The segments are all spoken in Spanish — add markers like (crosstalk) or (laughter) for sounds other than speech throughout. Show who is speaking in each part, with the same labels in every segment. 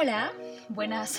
Speaker 1: Hola, buenas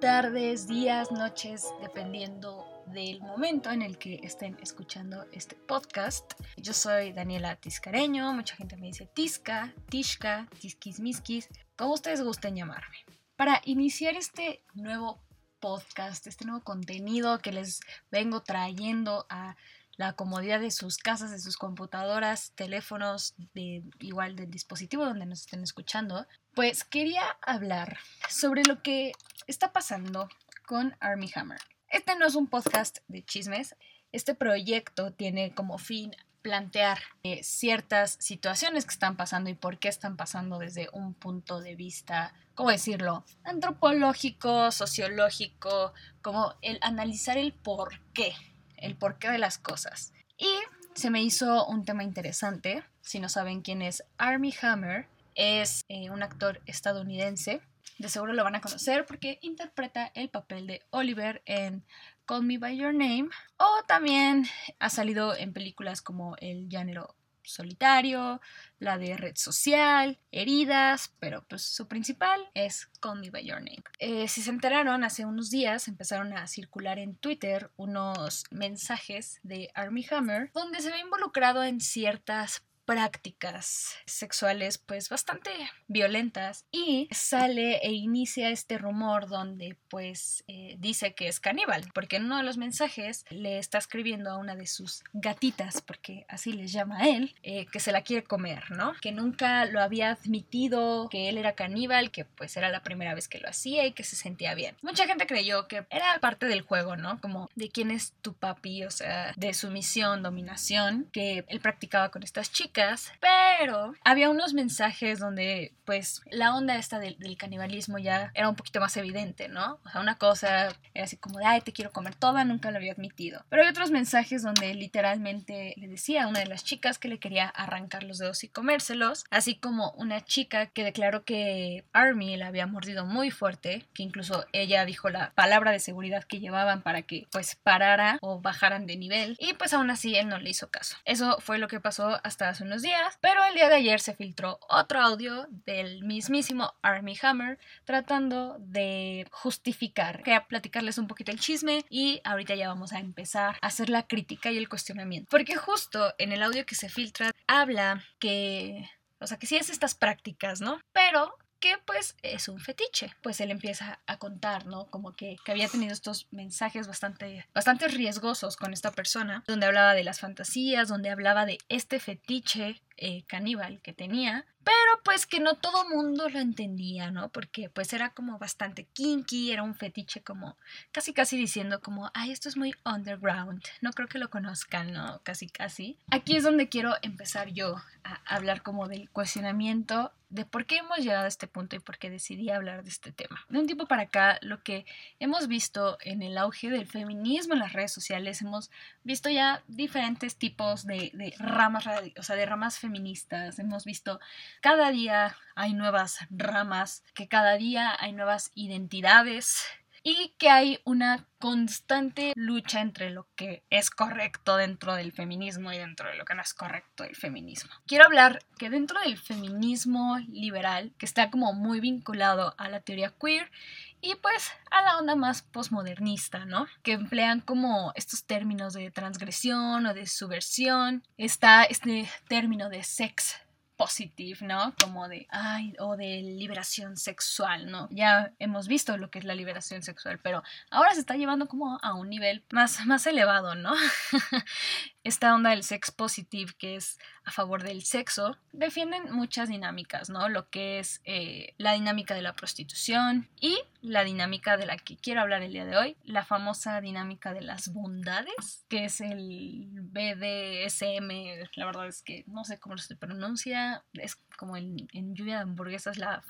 Speaker 1: tardes, días, noches, dependiendo del momento en el que estén escuchando este podcast. Yo soy Daniela Tiscareño, mucha gente me dice Tisca, Tishka, Tisquismisquis, como ustedes gusten llamarme. Para iniciar este nuevo podcast, este nuevo contenido que les vengo trayendo a la comodidad de sus casas, de sus computadoras, teléfonos, de igual del dispositivo donde nos estén escuchando, pues quería hablar sobre lo que está pasando con Army Hammer. Este no es un podcast de chismes, este proyecto tiene como fin plantear eh, ciertas situaciones que están pasando y por qué están pasando desde un punto de vista, ¿cómo decirlo?, antropológico, sociológico, como el analizar el por qué el porqué de las cosas. Y se me hizo un tema interesante. Si no saben quién es Army Hammer, es eh, un actor estadounidense. De seguro lo van a conocer porque interpreta el papel de Oliver en Call Me By Your Name. O también ha salido en películas como El Llanero solitario, la de red social, heridas, pero pues su principal es Call Me By Your Name. Eh, si se enteraron, hace unos días empezaron a circular en Twitter unos mensajes de Army Hammer donde se ve involucrado en ciertas prácticas sexuales pues bastante violentas y sale e inicia este rumor donde pues eh, dice que es caníbal porque en uno de los mensajes le está escribiendo a una de sus gatitas porque así les llama él eh, que se la quiere comer no que nunca lo había admitido que él era caníbal que pues era la primera vez que lo hacía y que se sentía bien. Mucha gente creyó que era parte del juego no como de quién es tu papi o sea de sumisión dominación que él practicaba con estas chicas pero había unos mensajes donde pues la onda esta del, canibalismo ya era un poquito más evidente, ¿no? O sea, una cosa era así como de, ay, te quiero comer toda, nunca lo había admitido. Pero hay otros mensajes donde literalmente le decía a una de las chicas que le quería arrancar los dedos y comérselos, así como una chica que declaró que Army la había mordido muy fuerte, que incluso ella dijo la palabra de seguridad que llevaban para que pues parara o bajaran de nivel y pues aún así él no le hizo caso. Eso fue lo que pasó hasta hace unos días, pero el día de ayer se filtró otro audio del mismísimo Army Hammer tratando de justificar. Quería platicarles un poquito el chisme y ahorita ya vamos a empezar a hacer la crítica y el cuestionamiento. Porque justo en el audio que se filtra habla que o sea, que sí es estas prácticas, ¿no? Pero que pues es un fetiche. Pues él empieza a contar, ¿no? Como que, que, había tenido estos mensajes bastante, bastante riesgosos con esta persona, donde hablaba de las fantasías, donde hablaba de este fetiche eh, caníbal que tenía, pero pues que no todo mundo lo entendía, ¿no? Porque pues era como bastante kinky, era un fetiche como casi casi diciendo como, ay, esto es muy underground, no creo que lo conozcan, ¿no? Casi casi. Aquí es donde quiero empezar yo a hablar como del cuestionamiento de por qué hemos llegado a este punto y por qué decidí hablar de este tema. De un tiempo para acá, lo que hemos visto en el auge del feminismo en las redes sociales, hemos visto ya diferentes tipos de, de ramas, o sea, de ramas feministas, hemos visto cada día hay nuevas ramas, que cada día hay nuevas identidades y que hay una constante lucha entre lo que es correcto dentro del feminismo y dentro de lo que no es correcto del feminismo. Quiero hablar que dentro del feminismo liberal, que está como muy vinculado a la teoría queer y pues a la onda más posmodernista, ¿no? Que emplean como estos términos de transgresión o de subversión, está este término de sex positive, ¿no? Como de, ay, o de liberación sexual, ¿no? Ya hemos visto lo que es la liberación sexual, pero ahora se está llevando como a un nivel más, más elevado, ¿no? (laughs) esta onda del sex positive, que es a favor del sexo, defienden muchas dinámicas, ¿no? Lo que es eh, la dinámica de la prostitución y la dinámica de la que quiero hablar el día de hoy, la famosa dinámica de las bondades, que es el BDSM, la verdad es que no sé cómo se pronuncia, es como en, en lluvia de hamburguesas la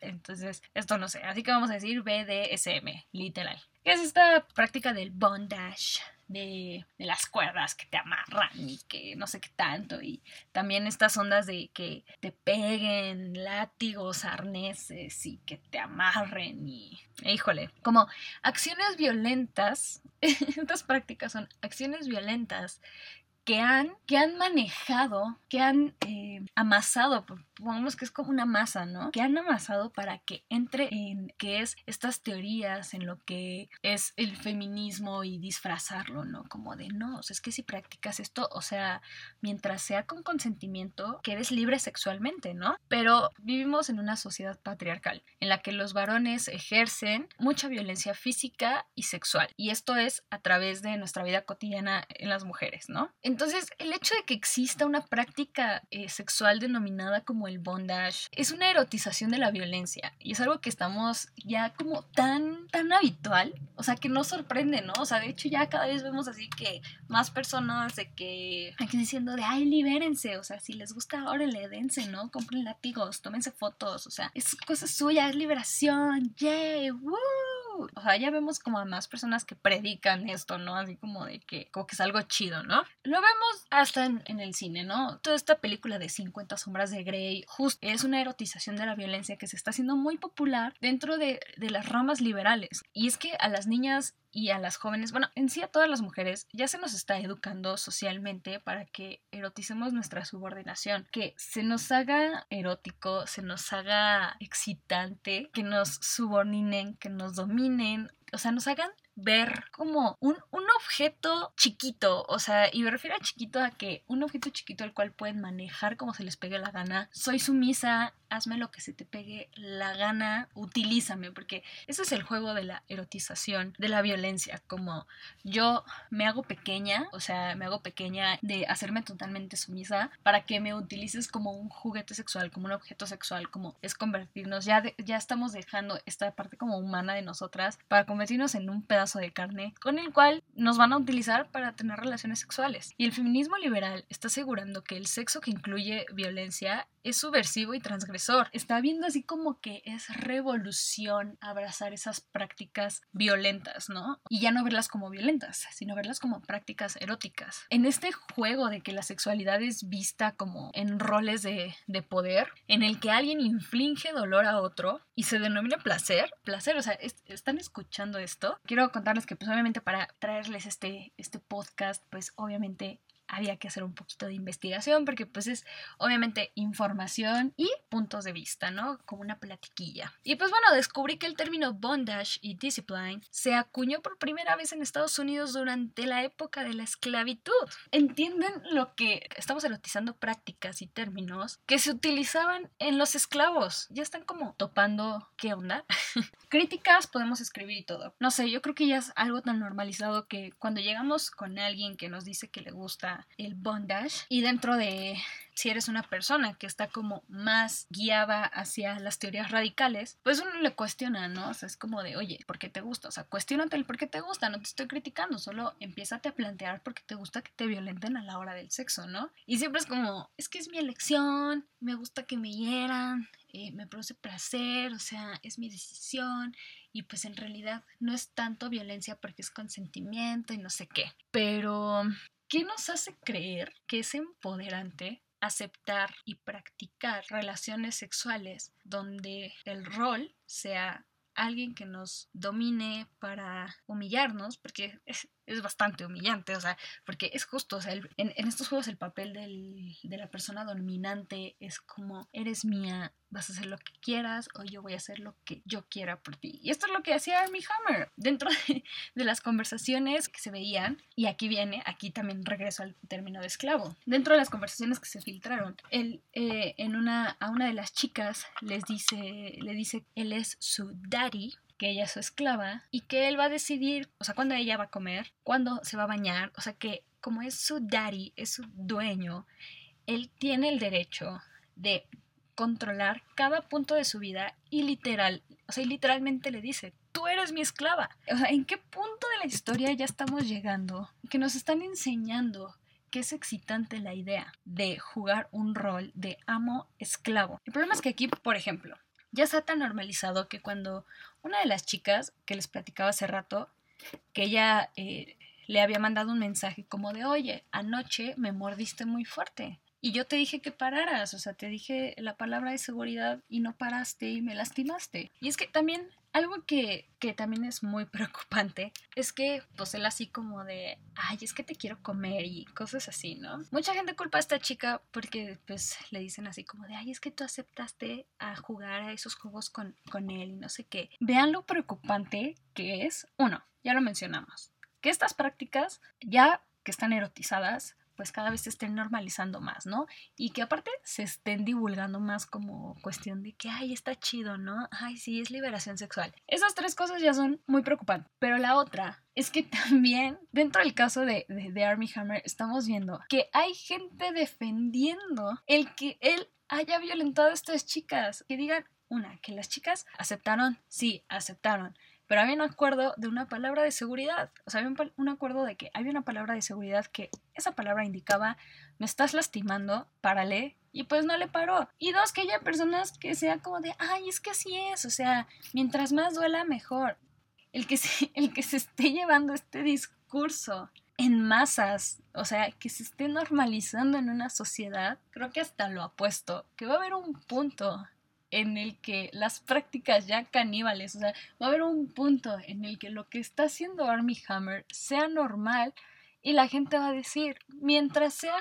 Speaker 1: entonces esto no sé, así que vamos a decir BDSM, literal. ¿Qué es esta práctica del bondage? De, las cuerdas que te amarran y que no sé qué tanto. Y también estas ondas de que te peguen látigos, arneses y que te amarren y... Híjole, como acciones violentas, (laughs) estas prácticas son acciones violentas que han, que han manejado, que han eh, amasado, pongamos que es como una masa, ¿no? Que han amasado para que entre en que es estas teorías, en lo que es el feminismo y disfrazarlo, ¿no? Como de, no, es que si practicas esto, o sea, mientras sea con consentimiento, que eres libre sexualmente, ¿no? Pero vivimos en una sociedad patriarcal en la que los varones ejercen mucha violencia física y sexual. Y esto es a través de nuestra vida cotidiana en las mujeres, ¿no? Entonces, el hecho de que exista una práctica eh, sexual denominada como el bondage es una erotización de la violencia y es algo que estamos ya como tan, tan habitual, o sea, que no sorprende, ¿no? O sea, de hecho ya cada vez vemos así que más personas de que aquí diciendo de, ay, libérense, o sea, si les gusta, ahora le dense, ¿no? Compren látigos, tómense fotos, o sea, es cosa suya, es liberación, yay, woo o sea, ya vemos como a más personas que predican esto, ¿no? Así como de que, como que es algo chido, ¿no? Lo vemos hasta en, el cine, ¿no? Toda esta película de 50 sombras de Grey, justo es una erotización de la violencia que se está haciendo muy popular dentro de, de las ramas liberales. Y es que a las niñas y a las jóvenes, bueno, en sí a todas las mujeres, ya se nos está educando socialmente para que eroticemos nuestra subordinación, que se nos haga erótico, se nos haga excitante, que nos subordinen, que nos dominen, o sea, nos hagan ver como un, un, objeto chiquito, o sea, y me refiero a chiquito a que un objeto chiquito al cual pueden manejar como se les pegue la gana. Soy sumisa, hazme lo que se te pegue la gana, utilízame, porque ese es el juego de la erotización, de la violencia, como yo me hago pequeña, o sea, me hago pequeña de hacerme totalmente sumisa para que me utilices como un juguete sexual, como un objeto sexual, como es convertirnos, ya, ya estamos dejando esta parte como humana de nosotras para convertirnos en un pedazo de carne con el cual nos van a utilizar para tener relaciones sexuales. Y el feminismo liberal está asegurando que el sexo que incluye violencia es subversivo y transgresor. Está viendo así como que es revolución abrazar esas prácticas violentas, ¿no? Y ya no verlas como violentas, sino verlas como prácticas eróticas. En este juego de que la sexualidad es vista como en roles de, de poder, en el que alguien inflige dolor a otro y se denomina placer, placer, o sea, están escuchando esto. Quiero contarles que pues obviamente para traerles este, este podcast, pues obviamente había que hacer un poquito de investigación porque pues es obviamente información y puntos de vista, ¿no? Como una platiquilla. Y pues bueno, descubrí que el término bondage y discipline se acuñó por primera vez en Estados Unidos durante la época de la esclavitud. ¿Entienden lo que estamos erotizando prácticas y términos que se utilizaban en los esclavos? Ya están como topando qué onda. (laughs) Críticas podemos escribir y todo. No sé, yo creo que ya es algo tan normalizado que cuando llegamos con alguien que nos dice que le gusta el bondage y dentro de si eres una persona que está como más guiada hacia las teorías radicales, pues uno le cuestiona, ¿no? O sea, es como de, oye, ¿por qué te gusta? O sea, cuestionate el por qué te gusta, no te estoy criticando, solo empiézate a plantear por qué te gusta que te violenten a la hora del sexo, ¿no? Y siempre es como, es que es mi elección, me gusta que me hieran, eh, me produce placer, o sea, es mi decisión y pues en realidad no es tanto violencia porque es consentimiento y no sé qué. Pero ¿Qué nos hace creer que es empoderante aceptar y practicar relaciones sexuales donde el rol sea alguien que nos domine para humillarnos, porque es, bastante humillante, o sea, porque es justo, o sea, en, en, estos juegos el papel del, de la persona dominante es como, eres mía, vas a hacer lo que quieras o yo voy a hacer lo que yo quiera por ti. Y esto es lo que hacía Armie Hammer dentro de, las conversaciones que se veían. Y aquí viene, aquí también regreso al término de esclavo. Dentro de las conversaciones que se filtraron, él eh, en una, a una de las chicas les dice, le dice, él es su daddy que ella es su esclava y que él va a decidir, o sea, cuándo ella va a comer, cuándo se va a bañar, o sea que como es su daddy, es su dueño, él tiene el derecho de controlar cada punto de su vida y literal, o sea, literalmente le dice, tú eres mi esclava. O sea, ¿en qué punto de la historia ya estamos llegando? Que nos están enseñando que es excitante la idea de jugar un rol de amo-esclavo. El problema es que aquí, por ejemplo, ya está tan normalizado que cuando una de las chicas que les platicaba hace rato, que ella eh, le había mandado un mensaje como de, oye, anoche me mordiste muy fuerte Y yo te dije que pararas, o sea, te dije la palabra de seguridad y no paraste y me lastimaste. Y es que también algo que, que, también es muy (laughs) preocupante es que, pues él así como de, ay, es que te quiero comer y cosas así, ¿no? Mucha gente culpa a esta chica porque, pues, le dicen así como de, ay, es que tú aceptaste a jugar a esos juegos con, con él y no sé qué. Vean lo preocupante que es, uno, ya lo mencionamos, que estas prácticas ya que están erotizadas pues cada vez se estén normalizando más, ¿no? Y que aparte se estén divulgando más como cuestión de que, ay, está chido, ¿no? Ay, sí, es liberación sexual. Esas tres cosas ya son muy preocupantes. Pero la otra es que (laughs) también, dentro del caso de, de, Army Hammer, estamos viendo que hay gente defendiendo el que él haya violentado a estas chicas. Que digan, una, que las chicas aceptaron, sí, aceptaron pero había un acuerdo de una palabra de seguridad. O sea, había un, acuerdo de que había una palabra de seguridad que esa palabra indicaba, me estás lastimando, párale. Y pues no le paró. Y dos, que haya personas que sean como de, ay, es que así es. O sea, mientras más duela, mejor. El que (laughs) se, el que se esté llevando este discurso en masas, o sea, que se esté normalizando en una sociedad, creo que hasta lo apuesto, que va a haber un punto en el que las prácticas ya caníbales, o sea, va a haber un punto en el que lo que está haciendo Army Hammer sea normal y la gente va a decir, mientras sea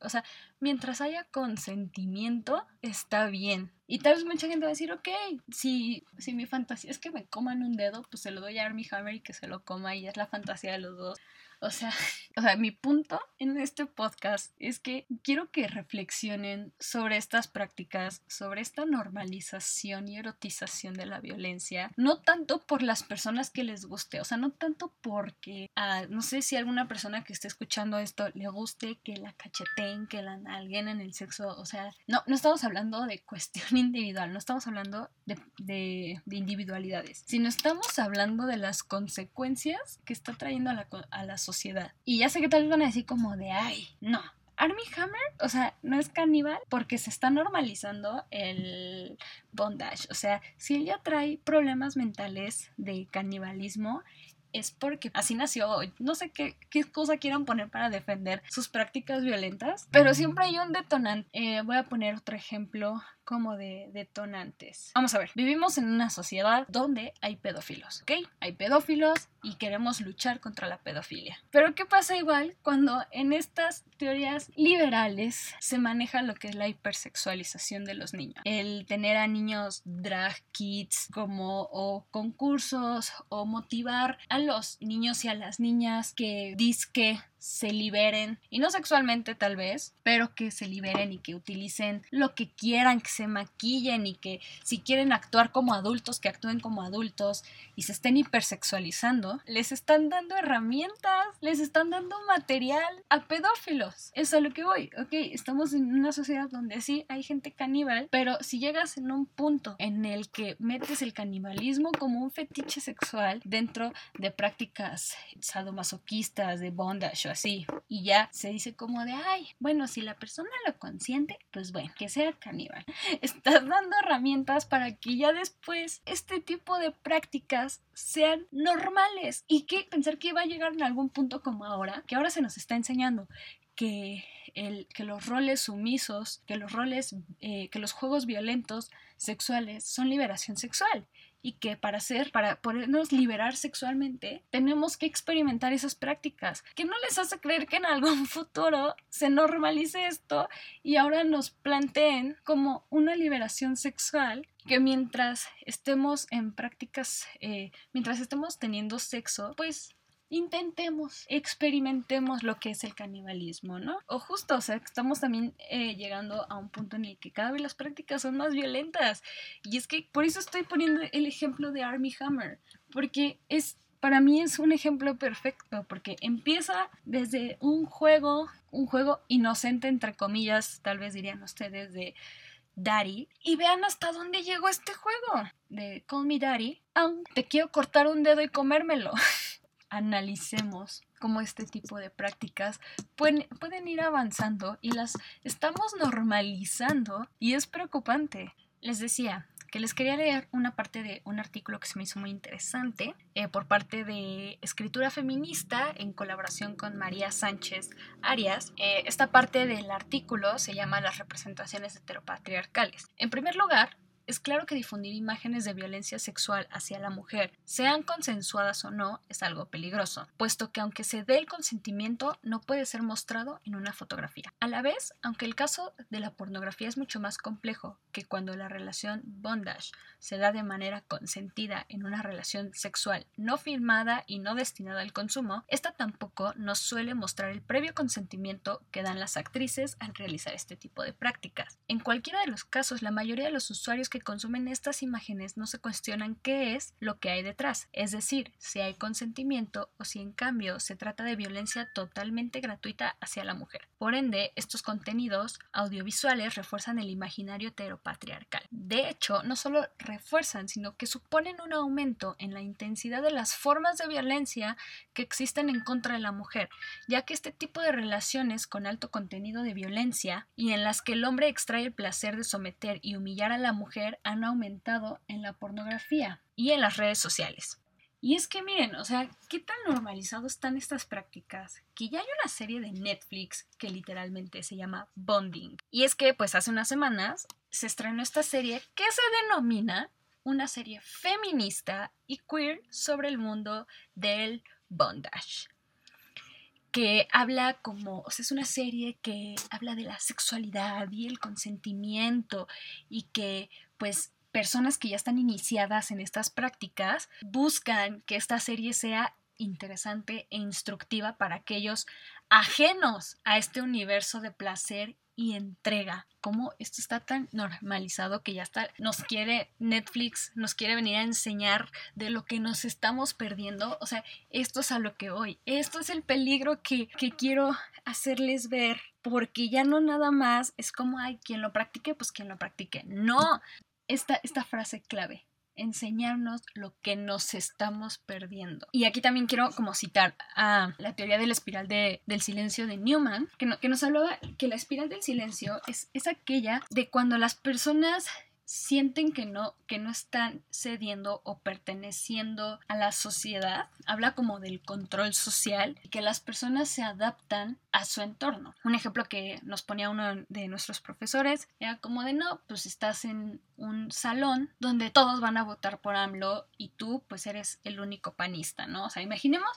Speaker 1: o sea, mientras haya consentimiento, está bien. Y tal vez mucha gente va a decir, ok, si, si mi fantasía es que me coman un dedo, pues se lo doy a Army Hammer y que se lo coma y es la fantasía de los dos. O sea, (laughs) o sea, mi punto en este podcast es que quiero que reflexionen sobre estas prácticas, sobre esta normalización y erotización de la violencia, no tanto por las personas que les guste, o sea, no tanto porque, ah, no sé si alguna persona que esté escuchando esto le guste que la cacheteen, que la alguien en el sexo, o sea, no, no estamos hablando de individual, no estamos hablando de, de, de individualidades, sino estamos hablando de las consecuencias que está trayendo a la, a la sociedad. Y ya sé que tal vez van a decir como de, ay, no, Army Hammer, o sea, no es caníbal porque se está normalizando el bondage. O sea, si ella trae problemas mentales de canibalismo, es porque así nació. No sé qué, qué cosa quieran poner para defender sus prácticas violentas, pero siempre hay un detonante. Eh, voy a poner otro ejemplo como de detonantes. Vamos a ver, vivimos en una sociedad donde hay pedófilos, ¿ok? Hay pedófilos y queremos luchar contra la pedofilia. Pero ¿qué pasa igual cuando en estas teorías liberales se maneja lo que es la hipersexualización de los niños? El tener a niños drag kids como o concursos o motivar a los niños y a las niñas que disque se liberen, y no sexualmente tal vez, pero que se liberen y que utilicen lo que quieran, que se maquillen y que si quieren actuar como adultos, que actúen como adultos y se estén hipersexualizando, les están dando herramientas, les están dando material a pedófilos. Es a lo que voy, ok, estamos en una sociedad donde sí hay gente caníbal, pero si llegas en un punto en el que metes el canibalismo como un fetiche sexual dentro de prácticas sadomasoquistas, de bondage así. Y ya se dice como de, ay, bueno, si la persona lo consiente, pues bueno, que sea caníbal. (laughs) Estás dando herramientas para que ya después este tipo de prácticas sean normales. Y que pensar que va a llegar en algún punto como ahora, que ahora se nos está enseñando que, el, que los roles sumisos, que los roles, eh, que los juegos violentos sexuales son liberación sexual y que para ser, para podernos liberar sexualmente, tenemos que experimentar esas prácticas, que no les hace creer que en algún (laughs) futuro se normalice esto y ahora nos planteen como una liberación sexual que mientras estemos en prácticas, eh, mientras estemos teniendo sexo, pues intentemos, experimentemos lo que es el canibalismo, ¿no? O justo, o sea, estamos también eh, llegando a un punto en el que cada vez las prácticas son más violentas. Y es que por eso estoy poniendo el ejemplo de Army Hammer, porque es para mí es un ejemplo perfecto porque empieza desde un juego, un juego inocente entre comillas, tal vez dirían ustedes de Daddy y vean hasta dónde llegó este juego de Call Me Daddy. Aún te quiero cortar un dedo y comérmelo. (laughs) analicemos cómo este tipo de prácticas pueden, ir avanzando y las estamos normalizando y es preocupante. Les decía que les quería leer una parte de un artículo que se me hizo muy interesante eh, por parte de Escritura Feminista en colaboración con María Sánchez Arias. Eh, esta parte del artículo se llama Las representaciones heteropatriarcales. En primer lugar, es claro que difundir imágenes de violencia sexual hacia la mujer, sean consensuadas o no, es algo peligroso, puesto que aunque se dé el consentimiento, no puede ser mostrado en una fotografía. A la vez, aunque el caso de la pornografía es mucho más complejo que cuando la relación bondage se da de manera consentida en una relación sexual no firmada y no destinada al consumo, esta tampoco nos suele mostrar el previo consentimiento que dan las actrices al realizar este tipo de prácticas. En cualquiera de los casos, la mayoría de los usuarios que consumen estas imágenes no se cuestionan qué es lo que hay detrás, es decir, si hay consentimiento o si en cambio se trata de violencia totalmente gratuita hacia la mujer. Por ende, estos contenidos audiovisuales refuerzan el imaginario heteropatriarcal. De hecho, no solo refuerzan, sino que suponen un aumento en la intensidad de las formas de violencia que existen en contra de la mujer, ya que este tipo de relaciones con alto contenido de violencia y en las que el hombre extrae el placer de someter y humillar a la mujer han aumentado en la pornografía y en las redes sociales. Y es que miren, o sea, qué tan normalizado están estas prácticas que ya hay una serie de Netflix que literalmente se llama Bonding. Y es que pues hace unas semanas se estrenó esta serie que se denomina una serie feminista y queer sobre el mundo del bondage que habla como, o sea, es una serie que habla de la sexualidad y el consentimiento y que pues personas que ya están iniciadas en estas prácticas buscan que esta serie sea interesante e instructiva para aquellos ajenos a este universo de placer y entrega. Como esto está tan normalizado que ya está, nos quiere Netflix, nos quiere venir a enseñar de lo que nos estamos perdiendo. O sea, esto es a lo que voy. Esto es el peligro que, que quiero hacerles ver. Porque ya no nada más es como, hay quien lo practique, pues quien lo practique. No, esta, esta frase clave enseñarnos lo que nos estamos perdiendo. Y aquí también quiero como citar a la teoría de la espiral de, del silencio de Newman, que, que nos hablaba que la espiral del silencio es, es aquella de cuando las personas sienten que no, que no están cediendo o perteneciendo a la sociedad. Habla como del control social, que las personas se adaptan a su entorno. Un ejemplo que nos ponía uno de nuestros profesores era como de no, pues estás en un salón donde todos van a votar por AMLO y tú pues eres el único panista, ¿no? O sea, imaginemos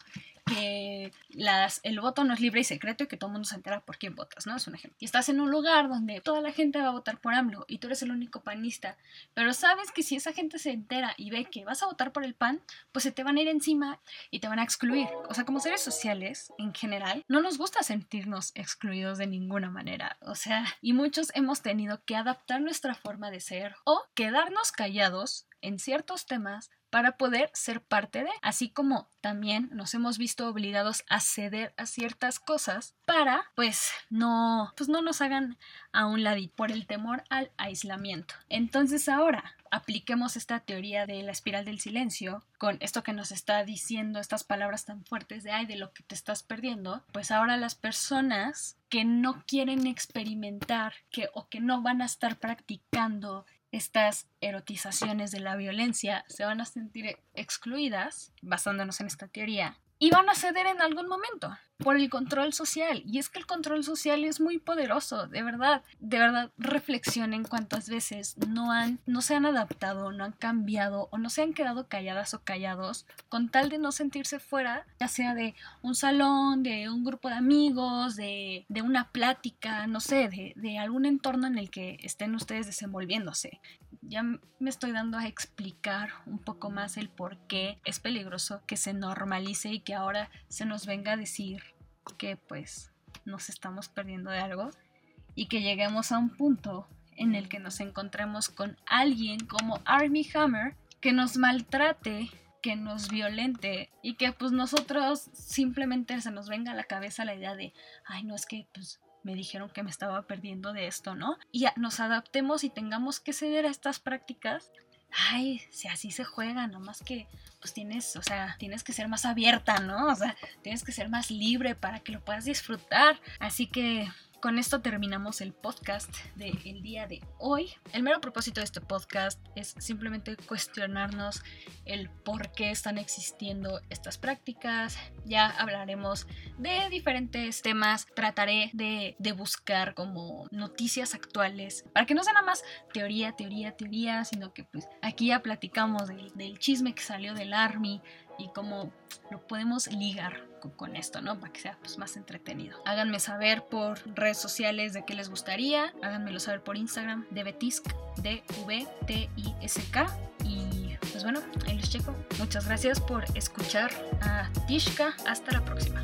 Speaker 1: que las, el voto no es libre y secreto y que todo mundo se entera por quién votas, ¿no? Es un ejemplo. Y estás en un lugar donde toda la gente va a votar por AMLO y tú eres el único panista, pero sabes que si esa gente se entera y ve que vas a votar por el PAN, pues se te van a ir encima y te van a excluir. O sea, como seres sociales, en general, no nos gusta sentirnos excluidos de ninguna manera. O sea, y muchos hemos tenido que adaptar nuestra forma de ser o quedarnos callados en ciertos temas para poder ser parte de, así como también nos hemos visto obligados a ceder a ciertas cosas para pues no pues no nos hagan a un ladito por el temor al aislamiento. Entonces ahora apliquemos esta teoría de la espiral del silencio con esto que nos está diciendo estas palabras tan fuertes de ay de lo que te estás perdiendo, pues ahora las personas que no quieren experimentar que o que no van a estar practicando estas erotizaciones de la violencia se van a sentir excluidas, basándonos en esta teoría, y van a ceder en algún momento por el control social. Y es que el control social es muy poderoso, de verdad. De verdad, reflexionen cuántas veces no han, no se han adaptado, no han cambiado o no se han quedado calladas o callados con tal de no sentirse fuera, ya sea de un salón, de un grupo de amigos, de, de una plática, no sé, de, de algún entorno en el que estén ustedes desenvolviéndose. Ya me estoy dando a explicar un poco más el por qué es peligroso que se normalice y que ahora se nos venga a decir que pues nos estamos perdiendo de algo y que lleguemos a un punto en el que nos encontremos con alguien como Army Hammer que nos maltrate, que nos violente y que pues nosotros simplemente se nos venga a la cabeza la idea de, ay no es que pues me dijeron que me estaba perdiendo de esto, ¿no? Y nos adaptemos y tengamos que ceder a estas prácticas ay, si así se juega, nomás que pues tienes, o sea, tienes que ser más abierta, ¿no? O sea, tienes que ser más libre para que lo puedas disfrutar. Así que con esto terminamos el podcast del día de hoy. El mero propósito de este podcast es simplemente cuestionarnos el por qué están existiendo estas prácticas. Ya hablaremos de diferentes temas. Trataré de, buscar como noticias actuales para que no sea nada más teoría, teoría, teoría, sino que pues aquí ya platicamos del, del chisme que salió del Army, y cómo lo podemos ligar con, esto, ¿no? Para que sea pues, más entretenido. Háganme saber por redes sociales de qué les gustaría. Háganmelo saber por Instagram de Betisk, d v t i s k Y pues bueno, ahí les checo. Muchas gracias por escuchar a Tishka. Hasta la próxima.